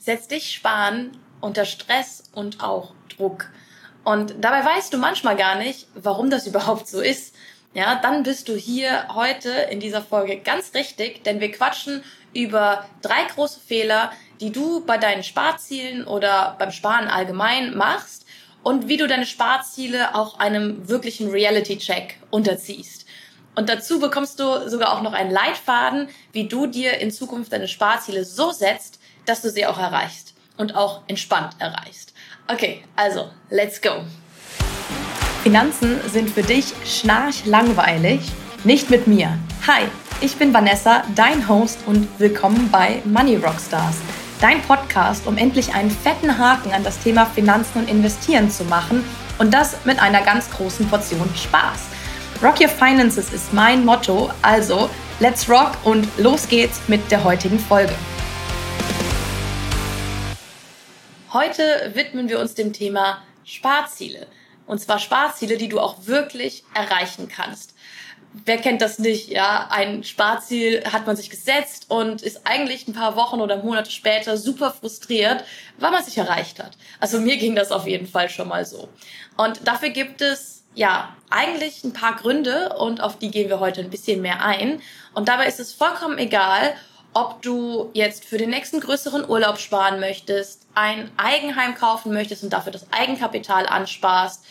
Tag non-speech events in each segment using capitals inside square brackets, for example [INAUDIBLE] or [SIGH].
setzt dich Sparen unter Stress und auch Druck. Und dabei weißt du manchmal gar nicht, warum das überhaupt so ist. Ja, dann bist du hier heute in dieser Folge ganz richtig, denn wir quatschen über drei große Fehler, die du bei deinen Sparzielen oder beim Sparen allgemein machst und wie du deine Sparziele auch einem wirklichen Reality-Check unterziehst. Und dazu bekommst du sogar auch noch einen Leitfaden, wie du dir in Zukunft deine Sparziele so setzt, dass du sie auch erreichst und auch entspannt erreichst. Okay, also, let's go. Finanzen sind für dich schnarchlangweilig? Nicht mit mir. Hi, ich bin Vanessa, dein Host und willkommen bei Money Rockstars, dein Podcast, um endlich einen fetten Haken an das Thema Finanzen und Investieren zu machen und das mit einer ganz großen Portion Spaß. Rock Your Finances ist mein Motto, also let's rock und los geht's mit der heutigen Folge. Heute widmen wir uns dem Thema Sparziele. Und zwar Sparziele, die du auch wirklich erreichen kannst. Wer kennt das nicht? Ja, ein Sparziel hat man sich gesetzt und ist eigentlich ein paar Wochen oder Monate später super frustriert, weil man sich erreicht hat. Also mir ging das auf jeden Fall schon mal so. Und dafür gibt es ja eigentlich ein paar Gründe und auf die gehen wir heute ein bisschen mehr ein. Und dabei ist es vollkommen egal, ob du jetzt für den nächsten größeren Urlaub sparen möchtest, ein Eigenheim kaufen möchtest und dafür das Eigenkapital ansparst.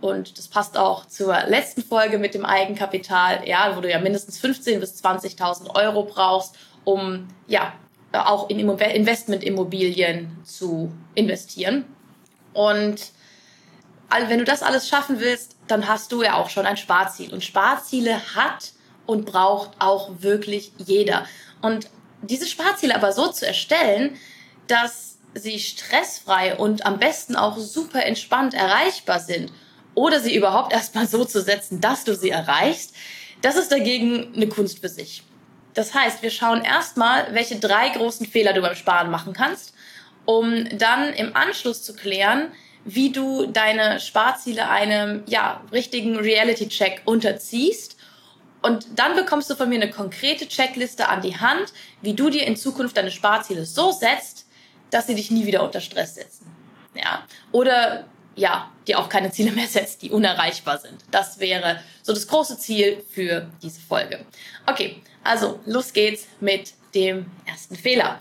Und das passt auch zur letzten Folge mit dem Eigenkapital, ja, wo du ja mindestens 15.000 bis 20.000 Euro brauchst, um ja auch in Investmentimmobilien zu investieren. Und wenn du das alles schaffen willst, dann hast du ja auch schon ein Sparziel. Und Sparziele hat und braucht auch wirklich jeder. Und diese Sparziele aber so zu erstellen, dass sie stressfrei und am besten auch super entspannt erreichbar sind oder sie überhaupt erstmal so zu setzen, dass du sie erreichst, das ist dagegen eine Kunst für sich. Das heißt, wir schauen erstmal, welche drei großen Fehler du beim Sparen machen kannst, um dann im Anschluss zu klären, wie du deine Sparziele einem ja, richtigen Reality-Check unterziehst und dann bekommst du von mir eine konkrete Checkliste an die Hand, wie du dir in Zukunft deine Sparziele so setzt, dass sie dich nie wieder unter Stress setzen. Ja. Oder ja, dir auch keine Ziele mehr setzt, die unerreichbar sind. Das wäre so das große Ziel für diese Folge. Okay, also los geht's mit dem ersten Fehler.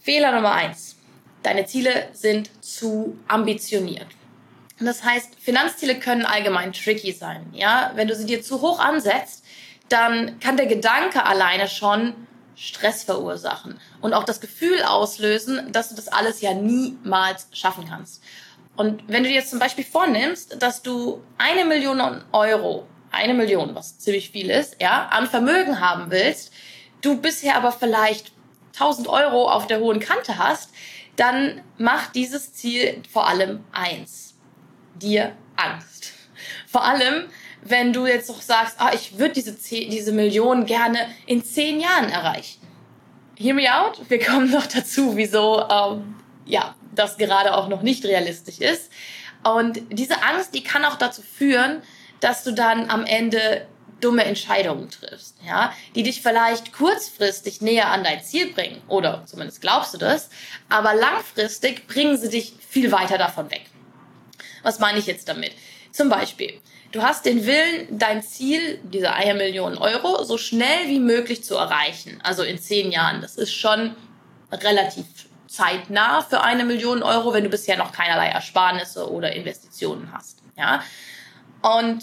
Fehler Nummer eins. Deine Ziele sind zu ambitioniert. Das heißt, Finanzziele können allgemein tricky sein. Ja, wenn du sie dir zu hoch ansetzt, dann kann der Gedanke alleine schon Stress verursachen und auch das Gefühl auslösen, dass du das alles ja niemals schaffen kannst. Und wenn du dir jetzt zum Beispiel vornimmst, dass du eine Million Euro, eine Million, was ziemlich viel ist, ja, an Vermögen haben willst, du bisher aber vielleicht 1000 Euro auf der hohen Kante hast, dann mach dieses Ziel vor allem eins dir Angst. Vor allem, wenn du jetzt doch sagst, ah, ich würde diese, diese Million gerne in zehn Jahren erreichen. Hear me out. Wir kommen noch dazu, wieso ähm, ja, das gerade auch noch nicht realistisch ist. Und diese Angst, die kann auch dazu führen, dass du dann am Ende dumme Entscheidungen triffst, ja, die dich vielleicht kurzfristig näher an dein Ziel bringen, oder zumindest glaubst du das, aber langfristig bringen sie dich viel weiter davon weg. Was meine ich jetzt damit? Zum Beispiel, du hast den Willen, dein Ziel, diese eine Million Euro, so schnell wie möglich zu erreichen. Also in zehn Jahren. Das ist schon relativ zeitnah für eine Million Euro, wenn du bisher noch keinerlei Ersparnisse oder Investitionen hast. Ja? Und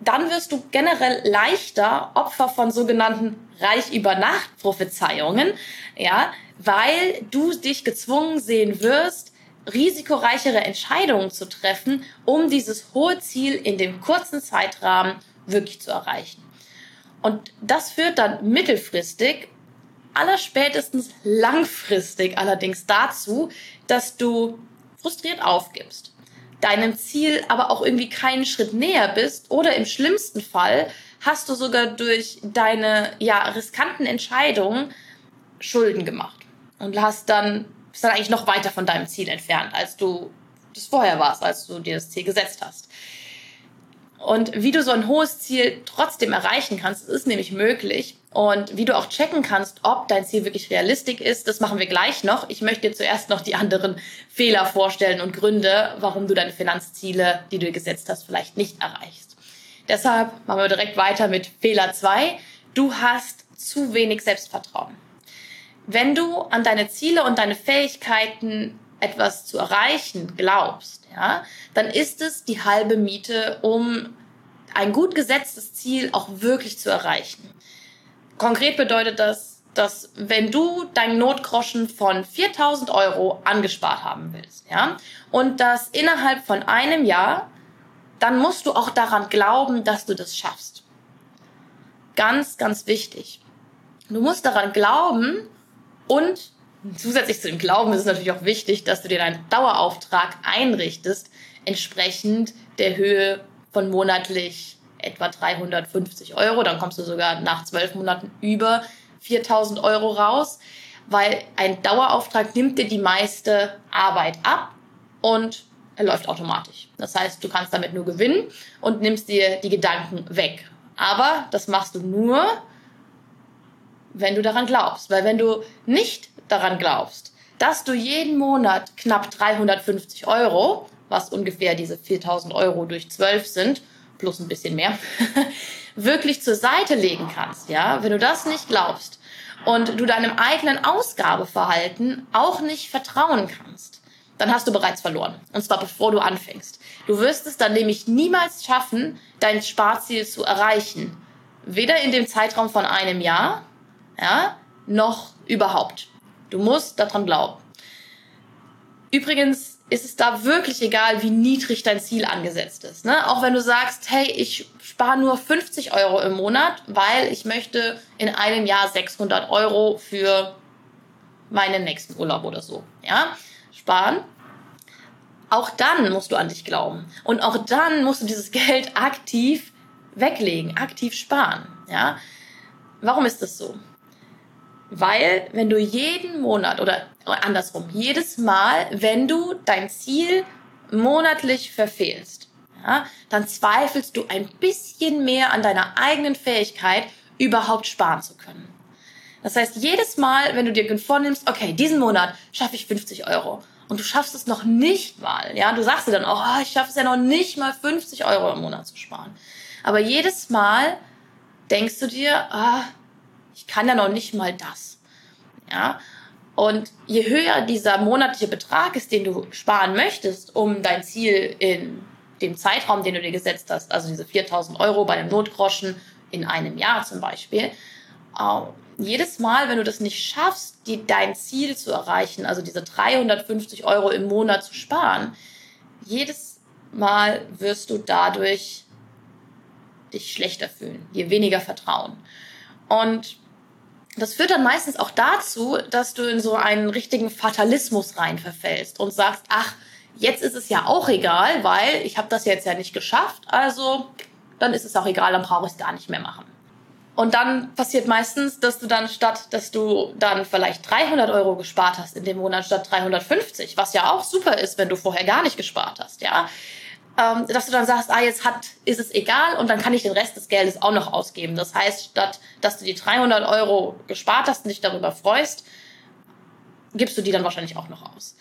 dann wirst du generell leichter Opfer von sogenannten Reich über Nacht Prophezeiungen, ja, weil du dich gezwungen sehen wirst, risikoreichere Entscheidungen zu treffen, um dieses hohe Ziel in dem kurzen Zeitrahmen wirklich zu erreichen. Und das führt dann mittelfristig, allerspätestens langfristig allerdings dazu, dass du frustriert aufgibst, deinem Ziel aber auch irgendwie keinen Schritt näher bist oder im schlimmsten Fall hast du sogar durch deine ja riskanten Entscheidungen Schulden gemacht und hast dann bist dann eigentlich noch weiter von deinem Ziel entfernt, als du das vorher warst, als du dir das Ziel gesetzt hast. Und wie du so ein hohes Ziel trotzdem erreichen kannst, ist nämlich möglich. Und wie du auch checken kannst, ob dein Ziel wirklich realistisch ist, das machen wir gleich noch. Ich möchte dir zuerst noch die anderen Fehler vorstellen und Gründe, warum du deine Finanzziele, die du gesetzt hast, vielleicht nicht erreichst. Deshalb machen wir direkt weiter mit Fehler zwei. Du hast zu wenig Selbstvertrauen. Wenn du an deine Ziele und deine Fähigkeiten etwas zu erreichen glaubst, ja, dann ist es die halbe Miete, um ein gut gesetztes Ziel auch wirklich zu erreichen. Konkret bedeutet das, dass wenn du deinen Notgroschen von 4000 Euro angespart haben willst, ja, und das innerhalb von einem Jahr, dann musst du auch daran glauben, dass du das schaffst. Ganz, ganz wichtig. Du musst daran glauben und zusätzlich zu dem Glauben ist es natürlich auch wichtig, dass du dir deinen Dauerauftrag einrichtest, entsprechend der Höhe von monatlich etwa 350 Euro. Dann kommst du sogar nach zwölf Monaten über 4000 Euro raus, weil ein Dauerauftrag nimmt dir die meiste Arbeit ab und er läuft automatisch. Das heißt, du kannst damit nur gewinnen und nimmst dir die Gedanken weg. Aber das machst du nur, wenn du daran glaubst. Weil wenn du nicht daran glaubst, dass du jeden Monat knapp 350 Euro, was ungefähr diese 4000 Euro durch 12 sind, plus ein bisschen mehr, [LAUGHS] wirklich zur Seite legen kannst, ja, wenn du das nicht glaubst und du deinem eigenen Ausgabeverhalten auch nicht vertrauen kannst, dann hast du bereits verloren. Und zwar bevor du anfängst. Du wirst es dann nämlich niemals schaffen, dein Sparziel zu erreichen. Weder in dem Zeitraum von einem Jahr, ja, noch überhaupt. Du musst daran glauben. Übrigens ist es da wirklich egal, wie niedrig dein Ziel angesetzt ist. Ne? Auch wenn du sagst, hey, ich spare nur 50 Euro im Monat, weil ich möchte in einem Jahr 600 Euro für meinen nächsten Urlaub oder so, ja, sparen. Auch dann musst du an dich glauben. Und auch dann musst du dieses [LAUGHS] Geld aktiv weglegen, aktiv sparen, ja. Warum ist das so? Weil wenn du jeden Monat oder andersrum, jedes Mal, wenn du dein Ziel monatlich verfehlst, ja, dann zweifelst du ein bisschen mehr an deiner eigenen Fähigkeit, überhaupt sparen zu können. Das heißt, jedes Mal, wenn du dir vornimmst, okay, diesen Monat schaffe ich 50 Euro und du schaffst es noch nicht mal, ja, du sagst dir dann auch, oh, ich schaffe es ja noch nicht mal 50 Euro im Monat zu sparen. Aber jedes Mal denkst du dir, ah, ich kann ja noch nicht mal das. Ja? Und je höher dieser monatliche Betrag ist, den du sparen möchtest, um dein Ziel in dem Zeitraum, den du dir gesetzt hast, also diese 4000 Euro bei einem Notgroschen in einem Jahr zum Beispiel, jedes Mal, wenn du das nicht schaffst, die, dein Ziel zu erreichen, also diese 350 Euro im Monat zu sparen, jedes Mal wirst du dadurch dich schlechter fühlen, dir weniger vertrauen. Und das führt dann meistens auch dazu, dass du in so einen richtigen Fatalismus rein verfällst und sagst, ach, jetzt ist es ja auch egal, weil ich habe das jetzt ja nicht geschafft, also dann ist es auch egal, dann brauche ich es gar nicht mehr machen. Und dann passiert meistens, dass du dann statt, dass du dann vielleicht 300 Euro gespart hast in dem Monat statt 350, was ja auch super ist, wenn du vorher gar nicht gespart hast, ja, ähm, dass du dann sagst, ah, jetzt hat, ist es egal und dann kann ich den Rest des Geldes auch noch ausgeben. Das heißt, statt dass du die 300 Euro gespart hast und dich darüber freust, gibst du die dann wahrscheinlich auch noch aus.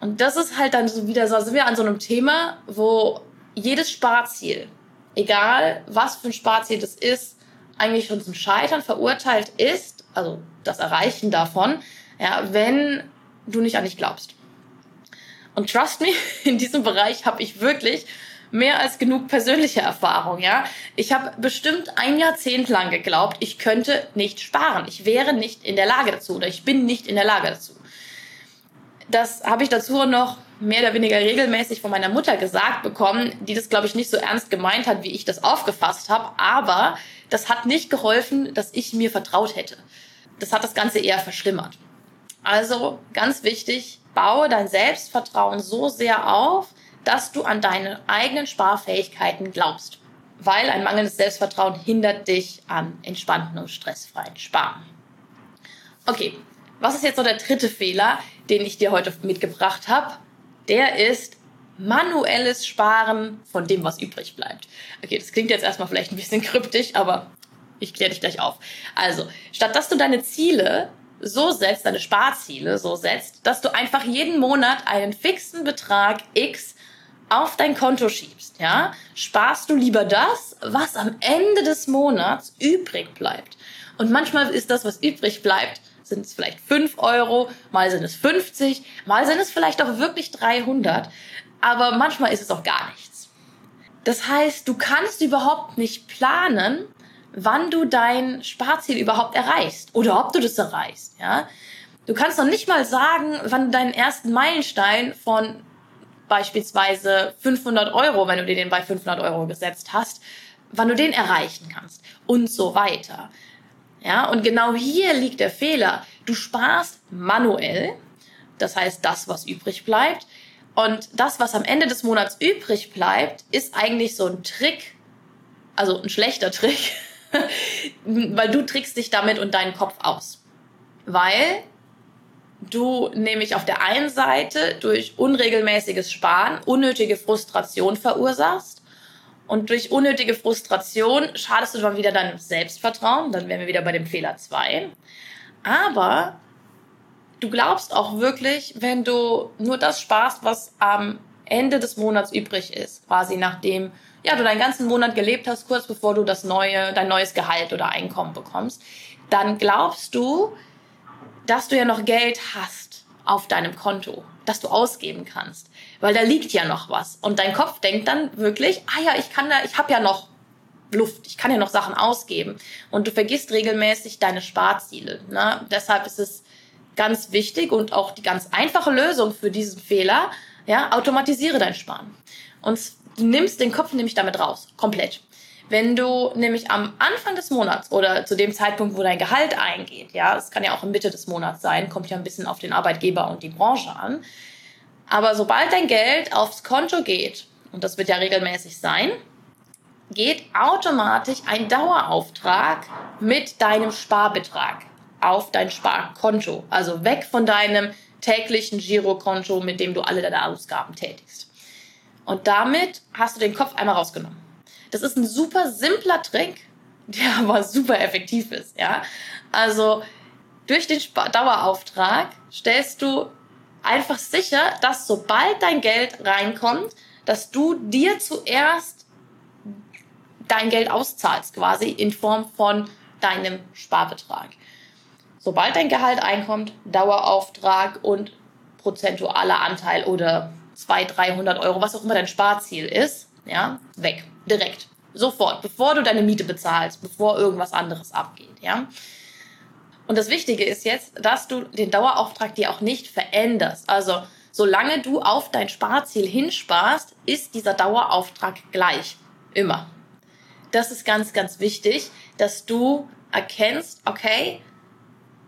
Und das ist halt dann so wieder, so sind wir an so einem Thema, wo jedes Sparziel, egal was für ein Sparziel das ist, eigentlich schon zum Scheitern verurteilt ist, also das Erreichen davon, ja, wenn du nicht an dich glaubst. Und trust me, [LAUGHS] in diesem Bereich habe ich wirklich mehr als genug persönliche Erfahrung, ja. Ich habe bestimmt ein Jahrzehnt lang geglaubt, ich könnte nicht sparen. Ich wäre nicht in der Lage dazu oder ich bin nicht in der Lage dazu. Das habe ich dazu noch mehr oder weniger regelmäßig von meiner Mutter gesagt bekommen, die das, glaube ich, nicht so ernst gemeint hat, wie ich das aufgefasst habe. Aber das hat nicht geholfen, dass ich mir vertraut hätte. Das hat das Ganze eher verschlimmert. Also ganz wichtig, baue dein Selbstvertrauen so sehr auf, dass du an deine eigenen Sparfähigkeiten glaubst. Weil ein mangelndes Selbstvertrauen hindert dich an entspannten und stressfreien Sparen. Okay, was ist jetzt so der dritte Fehler, den ich dir heute mitgebracht habe? Der ist, manuelles Sparen von dem, was übrig bleibt. Okay, das klingt jetzt erstmal vielleicht ein bisschen [LAUGHS] kryptisch, aber ich kläre dich gleich auf. Also, statt dass du deine Ziele so setzt, deine Sparziele so setzt, dass du einfach jeden Monat einen fixen Betrag X auf dein Konto schiebst, ja, sparst du lieber das, was am Ende des Monats übrig bleibt. Und manchmal ist das, was übrig bleibt, sind es vielleicht 5 Euro, mal sind es 50, mal sind es vielleicht auch wirklich 300, aber manchmal ist es auch gar nichts. Das heißt, du kannst überhaupt nicht planen, wann du dein Sparziel überhaupt erreichst oder ob du das erreichst, ja. Du kannst noch nicht mal sagen, wann du deinen ersten Meilenstein von beispielsweise 500 Euro, wenn du dir den bei 500 Euro gesetzt hast, wann du den erreichen kannst und so weiter. Ja, und genau hier liegt der Fehler. Du sparst manuell, das heißt das, was übrig bleibt. Und das, was am Ende des Monats übrig bleibt, ist eigentlich so ein Trick, also ein schlechter Trick, [LAUGHS] [LAUGHS] weil du trickst dich damit und deinen Kopf aus. Weil du nämlich auf der einen Seite durch unregelmäßiges Sparen unnötige Frustration verursachst und durch unnötige Frustration schadest du dann wieder deinem Selbstvertrauen, dann wären wir wieder bei dem Fehler 2. Aber du glaubst auch wirklich, wenn du nur das sparst, was am Ende des Monats übrig ist, quasi nachdem ja, du deinen ganzen Monat gelebt hast, kurz bevor du das neue, dein neues Gehalt oder Einkommen bekommst, dann glaubst du, dass du ja noch Geld hast auf deinem Konto, das du ausgeben kannst, weil da liegt ja noch was und dein Kopf denkt dann wirklich, ah ja, ich kann da, ich habe ja noch Luft, ich kann ja noch Sachen ausgeben und du vergisst regelmäßig deine Sparziele. Ne? Deshalb ist es ganz wichtig und auch die ganz einfache Lösung für diesen Fehler, ja, automatisiere dein Sparen. Und du nimmst den Kopf nämlich damit raus, komplett. Wenn du nämlich am Anfang des Monats oder zu dem Zeitpunkt, wo dein Gehalt eingeht, ja, es kann ja auch in Mitte des Monats sein, kommt ja ein bisschen auf den Arbeitgeber und die Branche an. Aber sobald dein Geld aufs Konto geht, und das wird ja regelmäßig sein, geht automatisch ein Dauerauftrag mit deinem Sparbetrag auf dein Sparkonto. Also weg von deinem täglichen Girokonto, mit dem du alle deine Ausgaben tätigst. Und damit hast du den Kopf einmal rausgenommen. Das ist ein super simpler Trick, [LAUGHS] der aber super effektiv ist, ja. Also durch den Dauerauftrag stellst du einfach sicher, dass sobald dein Geld reinkommt, dass du dir zuerst dein Geld auszahlst, quasi in Form von deinem Sparbetrag. Sobald dein Gehalt einkommt, Dauerauftrag und prozentualer Anteil oder 200, 300 Euro, was auch immer dein Sparziel ist, ja, weg direkt. Sofort, bevor du deine Miete bezahlst, bevor irgendwas anderes abgeht, ja. Und das Wichtige ist jetzt, dass du den Dauerauftrag dir auch nicht veränderst. Also, solange du auf dein Sparziel hinsparst, ist dieser Dauerauftrag gleich. Immer. Das ist ganz, ganz wichtig, dass du erkennst, okay,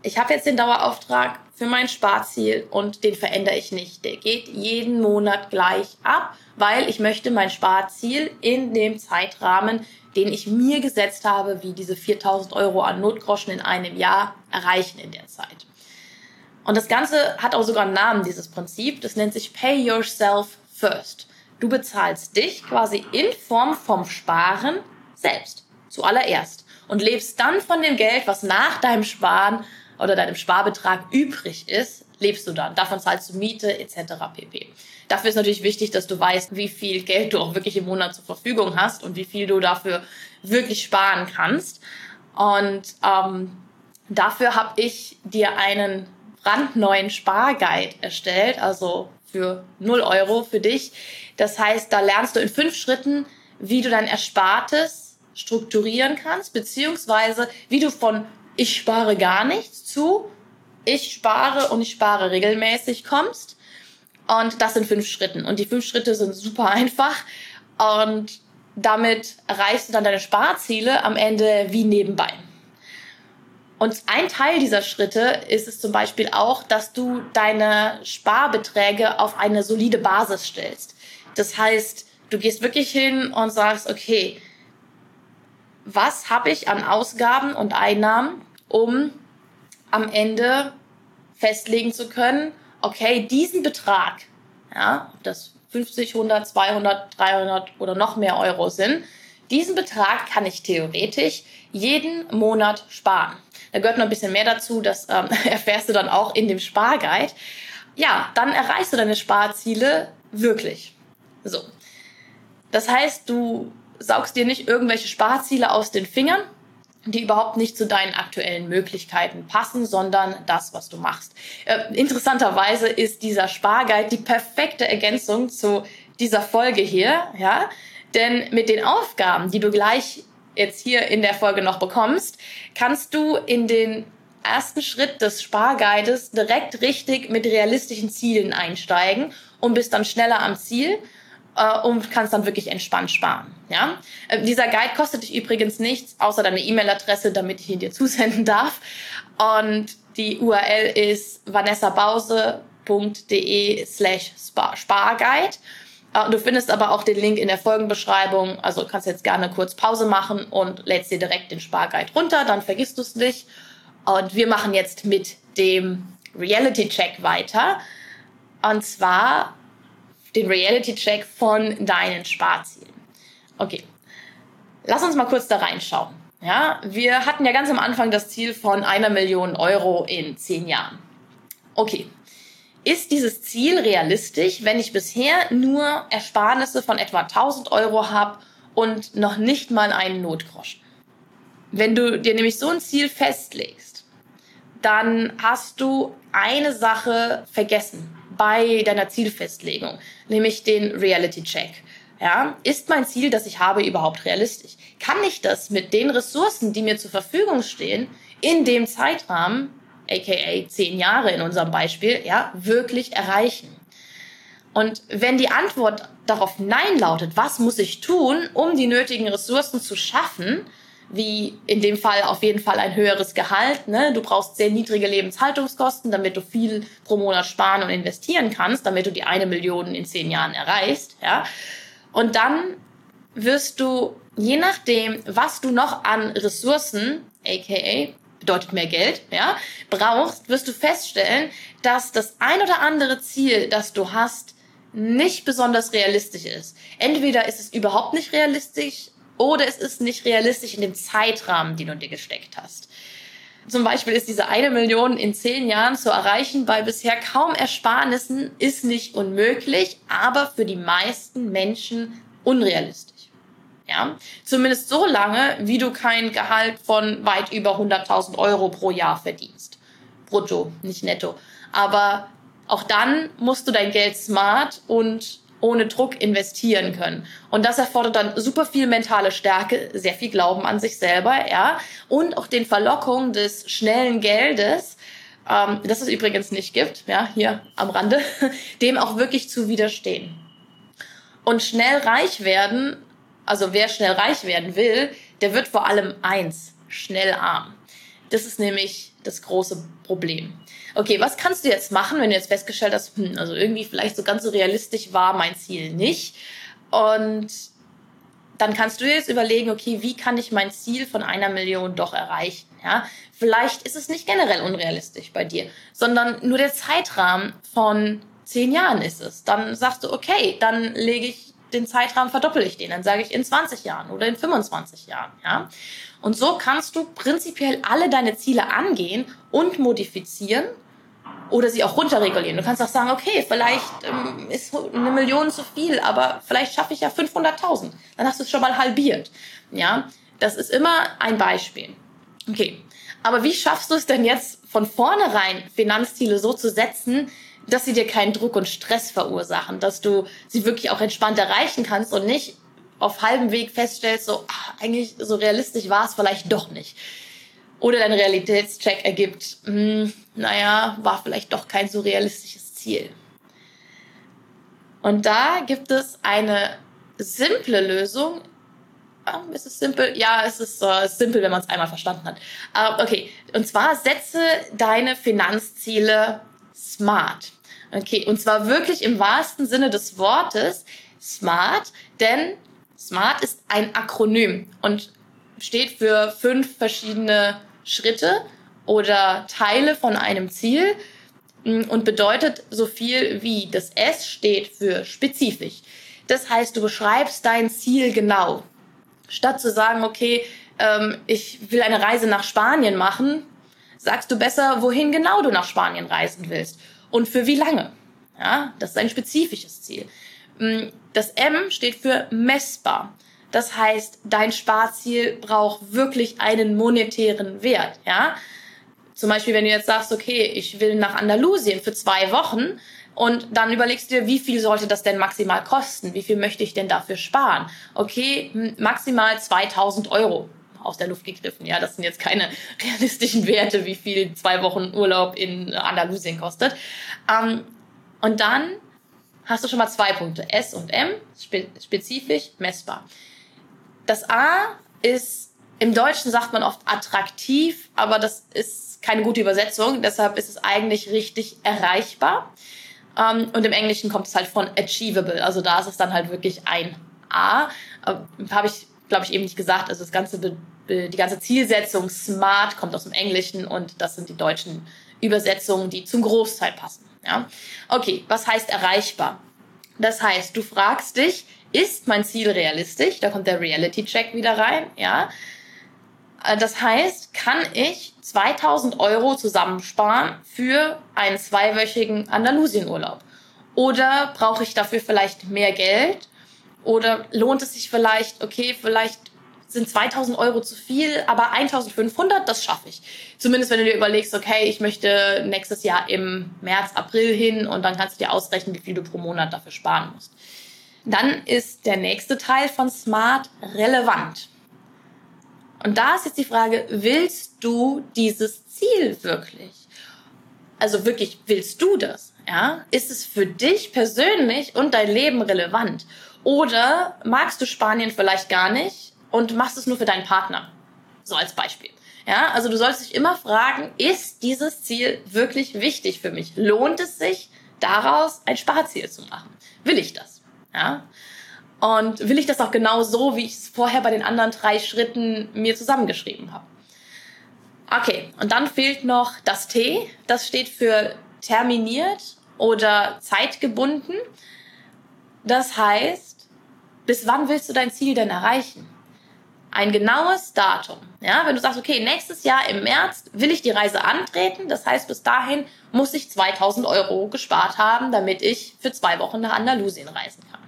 ich habe jetzt den Dauerauftrag für mein Sparziel und den verändere ich nicht. Der geht jeden Monat gleich ab, weil ich möchte mein Sparziel in dem Zeitrahmen, den ich mir gesetzt habe, wie diese 4000 Euro an Notgroschen in einem Jahr, erreichen in der Zeit. Und das Ganze hat auch sogar einen Namen, dieses Prinzip. Das nennt sich Pay Yourself First. Du bezahlst dich quasi in Form vom Sparen selbst, zuallererst. Und lebst dann von dem Geld, was nach deinem Sparen oder deinem Sparbetrag übrig ist, lebst du dann. Davon zahlst du Miete etc. pp. Dafür ist natürlich wichtig, dass du weißt, wie viel Geld du auch wirklich im Monat zur Verfügung hast und wie viel du dafür wirklich sparen kannst. Und ähm, dafür habe ich dir einen brandneuen Sparguide erstellt, also für 0 Euro für dich. Das heißt, da lernst du in fünf Schritten, wie du dein Erspartes strukturieren kannst, beziehungsweise wie du von ich spare gar nichts zu, ich spare und ich spare regelmäßig kommst. Und das sind fünf Schritten. Und die fünf Schritte sind super [LAUGHS] einfach. Und damit erreichst du dann deine Sparziele am Ende wie nebenbei. Und ein Teil dieser Schritte ist es zum Beispiel auch, dass du deine Sparbeträge auf eine solide Basis stellst. Das heißt, du gehst wirklich hin und sagst, okay, was habe ich an Ausgaben und Einnahmen um am Ende festlegen zu können, okay, diesen Betrag, ja, ob das 50, 100, 200, 300 oder noch mehr Euro sind, diesen Betrag kann ich theoretisch jeden Monat sparen. Da gehört noch ein bisschen mehr dazu, das ähm, [LAUGHS] erfährst du dann auch in dem Sparguide. Ja, dann erreichst du deine Sparziele wirklich. So. Das heißt, du saugst dir nicht irgendwelche Sparziele aus den Fingern, die überhaupt nicht zu deinen aktuellen Möglichkeiten passen, sondern das, was du machst. Äh, interessanterweise ist dieser Sparguide die perfekte Ergänzung zu dieser Folge hier, ja, denn mit den Aufgaben, die du gleich jetzt hier in der Folge noch bekommst, kannst du in den ersten Schritt des Sparguides direkt richtig mit realistischen Zielen einsteigen und bist dann schneller am Ziel äh, und kannst dann wirklich entspannt sparen. Ja? Äh, dieser Guide kostet dich übrigens nichts, außer deine E-Mail-Adresse, damit ich ihn dir [LAUGHS] zusenden darf. Und die URL ist vanessabause.de slash Sparguide. Äh, du findest aber auch den Link in der Folgenbeschreibung. Also kannst jetzt gerne kurz Pause machen und lädst dir direkt den Sparguide runter, dann vergisst du es nicht. Und wir machen jetzt mit dem Reality Check weiter. Und zwar den Reality-Check von deinen Sparzielen. Okay, lass uns mal kurz da reinschauen. Ja, wir hatten ja ganz am Anfang das Ziel von einer Million Euro in zehn Jahren. Okay, ist dieses Ziel realistisch, wenn ich bisher nur Ersparnisse von etwa 1000 Euro habe und noch nicht mal einen Notgroschen? Wenn du dir nämlich so ein Ziel festlegst, dann hast du eine Sache vergessen bei deiner Zielfestlegung, nämlich den Reality Check. Ja, ist mein Ziel, das ich habe, überhaupt realistisch? Kann ich das mit den Ressourcen, die mir zur Verfügung stehen, in dem Zeitrahmen, aka zehn Jahre in unserem Beispiel, ja, wirklich erreichen? Und wenn die Antwort darauf Nein lautet, was muss ich tun, um die nötigen Ressourcen zu schaffen, wie in dem Fall auf jeden Fall ein höheres Gehalt. Ne? Du brauchst sehr niedrige Lebenshaltungskosten, damit du viel pro Monat sparen und investieren kannst, damit du die eine Million in zehn Jahren erreichst. Ja? Und dann wirst du, je nachdem, was du noch an Ressourcen, aka bedeutet mehr Geld, ja, brauchst, wirst du feststellen, dass das ein oder andere Ziel, das du hast, nicht besonders realistisch ist. Entweder ist es überhaupt nicht realistisch oder es ist nicht realistisch in dem Zeitrahmen, den du dir gesteckt hast. Zum Beispiel ist diese eine Million in zehn Jahren zu erreichen bei bisher kaum Ersparnissen ist nicht unmöglich, aber für die meisten Menschen unrealistisch. Ja, zumindest so lange, wie du kein Gehalt von weit über 100.000 Euro pro Jahr verdienst. Brutto, nicht netto. Aber auch dann musst du dein Geld smart und ohne Druck investieren können. Und das erfordert dann super viel mentale Stärke, sehr viel Glauben an sich selber, ja, und auch den Verlockungen des schnellen Geldes, ähm, das es übrigens nicht gibt, ja, hier am Rande, [LAUGHS] dem auch wirklich zu widerstehen. Und schnell reich werden, also wer schnell reich werden will, der wird vor allem eins, schnell arm. Das ist nämlich das große Problem okay, was kannst du jetzt machen, wenn du jetzt festgestellt hast, hm, also irgendwie vielleicht so ganz so realistisch war mein Ziel nicht. Und dann kannst du jetzt überlegen, okay, wie kann ich mein Ziel von einer Million doch erreichen? Ja, vielleicht ist es nicht generell unrealistisch bei dir, sondern nur der Zeitrahmen von zehn Jahren ist es. Dann sagst du, okay, dann lege ich den Zeitrahmen, verdoppel ich den. Dann sage ich in 20 Jahren oder in 25 Jahren. Ja, und so kannst du prinzipiell alle deine Ziele angehen und modifizieren oder sie auch runterregulieren. Du kannst auch sagen, okay, vielleicht ähm, ist eine Million zu viel, aber vielleicht schaffe ich ja 500.000. Dann hast du es schon mal halbiert. Ja, das ist immer ein Beispiel. Okay, aber wie schaffst du es denn jetzt von vornherein Finanzziele so zu setzen, dass sie dir keinen Druck und Stress verursachen, dass du sie wirklich auch entspannt erreichen kannst und nicht auf halbem Weg feststellst, so ach, eigentlich so realistisch war es vielleicht doch nicht. Oder dein Realitätscheck ergibt, mh, hm, naja, war vielleicht doch kein so realistisches Ziel. Und da gibt es eine simple Lösung. Ah, ist es simpel? Ja, es ist äh, simpel, wenn man es einmal verstanden hat. Uh, okay, und zwar setze deine Finanzziele smart. Okay, und zwar wirklich im wahrsten Sinne des Wortes smart, denn SMART ist ein Akronym und steht für fünf verschiedene Schritte oder Teile von einem Ziel, mm, und bedeutet so viel wie das S steht für spezifisch. Das heißt, du beschreibst dein Ziel genau. Statt zu sagen, okay, ähm, ich will eine Reise nach Spanien machen, sagst du besser, wohin genau du nach Spanien reisen willst und für wie lange. Ja, das ist ein spezifisches Ziel. Mm, das M steht für messbar. Das heißt, dein Sparziel braucht wirklich einen monetären Wert. Ja, zum Beispiel, wenn du jetzt sagst, okay, ich will nach Andalusien für zwei Wochen und dann überlegst du dir, wie viel sollte das denn maximal kosten? Wie viel möchte ich denn dafür sparen? Okay, maximal 2000 Euro aus der Luft gegriffen. Ja, das sind jetzt keine [LAUGHS] realistischen Werte, wie viel zwei Wochen Urlaub in Andalusien kostet. Ähm, und dann hast du schon mal zwei Punkte. S und M, spe spezifisch, messbar. Das A ist, im Deutschen sagt man oft attraktiv, aber das ist keine gute Übersetzung. Deshalb ist es eigentlich richtig erreichbar. Ähm, und im Englischen kommt es halt von achievable. Also da ist es dann halt wirklich ein A. Äh, Habe ich, glaube ich, eben nicht gesagt. Also das ganze, die ganze Zielsetzung smart kommt aus dem Englischen und das sind die deutschen Übersetzungen, die zum Großteil passen. Ja? Okay, was heißt erreichbar? Das heißt, du fragst dich, ist mein Ziel realistisch? Da kommt der Reality-Check wieder rein. Ja? Äh, das heißt, kann ich 2000 Euro zusammensparen für einen zweiwöchigen Andalusienurlaub? Oder brauche ich dafür vielleicht mehr Geld? Oder lohnt es sich vielleicht, okay, vielleicht sind 2000 Euro zu viel, aber 1500, das schaffe ich. Zumindest wenn du dir überlegst, okay, ich möchte nächstes Jahr im März, April hin und dann kannst du dir ausrechnen, wie viel du pro Monat dafür sparen musst. Dann ist der nächste Teil von Smart relevant. Und da ist jetzt die Frage, willst du dieses Ziel wirklich? Also wirklich, willst du das? Ja? Ist es für dich persönlich und dein Leben relevant? Oder magst du Spanien vielleicht gar nicht und machst es nur für deinen Partner. So als Beispiel. Ja, also du solltest dich immer fragen, ist dieses Ziel wirklich wichtig für mich? Lohnt es sich, daraus ein Sparziel zu machen? Will ich das? Ja. Und will ich das auch genau so, wie ich es vorher bei den anderen drei Schritten mir zusammengeschrieben habe? Okay, und dann fehlt noch das T. Das steht für terminiert oder zeitgebunden. Das heißt, bis wann willst du dein Ziel denn erreichen? ein genaues Datum. Ja, wenn du sagst, okay, nächstes Jahr im März will ich die Reise antreten, das heißt, bis dahin muss ich 2000 Euro gespart haben, damit ich für zwei Wochen nach Andalusien reisen kann.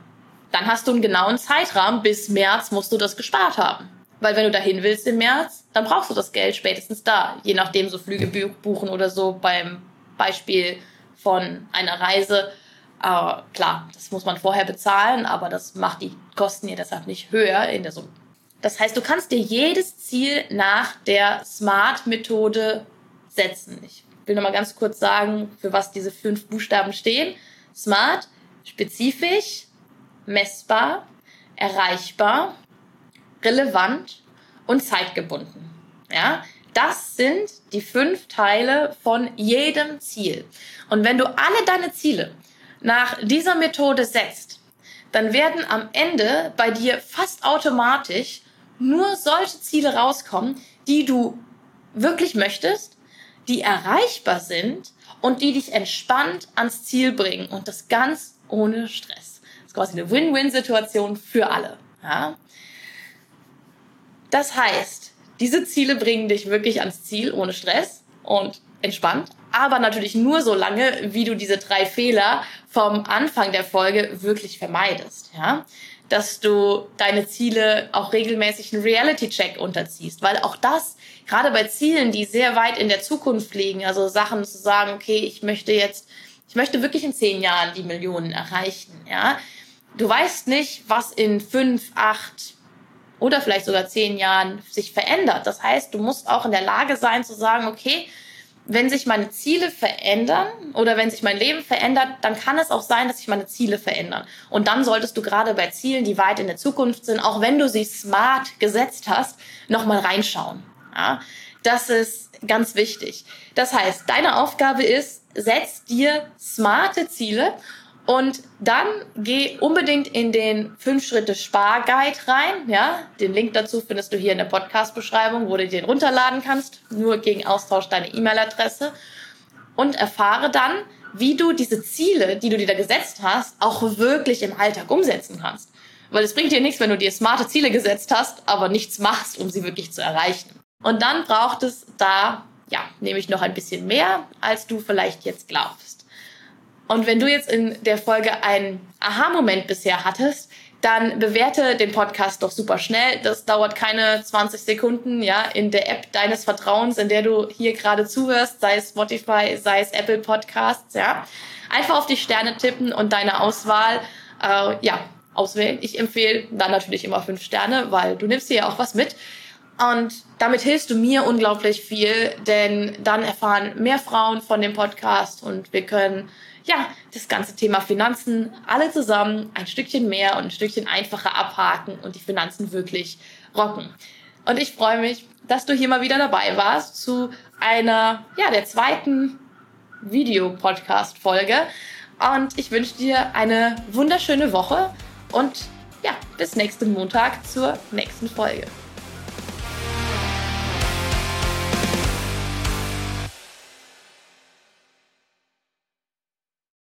Dann hast du einen genauen Zeitrahmen, bis März musst du das gespart haben. Weil wenn du dahin willst im März, dann brauchst du das Geld spätestens da. Je nachdem, so Flüge buchen oder so beim Beispiel von einer Reise. Aber klar, das muss man vorher bezahlen, aber das macht die Kosten hier deshalb nicht höher in der Summe. Das heißt, du kannst dir jedes Ziel nach der SMART-Methode setzen. Ich will noch mal ganz kurz sagen, für was diese fünf Buchstaben stehen. SMART, spezifisch, messbar, erreichbar, relevant und zeitgebunden. Ja, das sind die fünf Teile von jedem Ziel. Und wenn du alle deine Ziele nach dieser Methode setzt, dann werden am Ende bei dir fast automatisch nur solche Ziele rauskommen, die du wirklich möchtest, die erreichbar sind und die dich entspannt ans Ziel bringen und das ganz ohne Stress. Das ist quasi eine Win-Win-Situation für alle. Ja? Das heißt, diese Ziele bringen dich wirklich ans Ziel ohne Stress und entspannt, aber natürlich nur so lange, wie du diese drei Fehler vom Anfang der Folge wirklich vermeidest. Ja? dass du deine Ziele auch regelmäßig einen Reality-Check unterziehst, weil auch das, gerade bei Zielen, die sehr weit in der Zukunft liegen, also Sachen zu sagen, okay, ich möchte jetzt, ich möchte wirklich in zehn Jahren die Millionen erreichen, ja. Du weißt nicht, was in fünf, acht oder vielleicht sogar zehn Jahren sich verändert. Das heißt, du musst auch in der Lage sein zu sagen, okay, wenn sich meine Ziele verändern oder wenn sich mein Leben verändert, dann kann es auch sein, dass sich meine Ziele verändern. Und dann solltest du gerade bei Zielen, die weit in der Zukunft sind, auch wenn du sie smart gesetzt hast, nochmal reinschauen. Ja, das ist ganz wichtig. Das heißt, deine Aufgabe ist, setz dir smarte Ziele und dann geh unbedingt in den 5-Schritte-Spar-Guide rein. Ja, den Link dazu findest du hier in der Podcast-Beschreibung, wo du den runterladen kannst. Nur gegen Austausch deine E-Mail-Adresse. und erfahre dann, wie du diese Ziele, die du dir da gesetzt hast, auch wirklich im Alltag umsetzen kannst. Weil es bringt dir nichts, wenn du dir smarte Ziele gesetzt hast, aber nichts machst, um sie wirklich zu erreichen. Und dann braucht es da, ja, nämlich noch ein bisschen mehr, als du vielleicht jetzt glaubst. Und wenn du jetzt in der Folge einen Aha-Moment bisher hattest, dann bewerte den Podcast doch super schnell. Das dauert keine 20 Sekunden, ja, in der App deines Vertrauens, in der du hier gerade zuhörst, sei es Spotify, sei es Apple Podcasts, ja. Einfach auf die Sterne tippen und deine Auswahl, äh, ja, auswählen. Ich empfehle dann natürlich immer fünf Sterne, weil du nimmst hier ja auch was mit. Und damit hilfst du mir unglaublich viel, denn dann erfahren mehr Frauen von dem Podcast und wir können ja das ganze Thema Finanzen alle zusammen ein Stückchen mehr und ein Stückchen einfacher abhaken und die Finanzen wirklich rocken. Und ich freue mich, dass du hier mal wieder dabei warst zu einer, ja, der zweiten Videopodcast-Folge. Und ich wünsche dir eine wunderschöne Woche und ja, bis nächsten Montag zur nächsten Folge.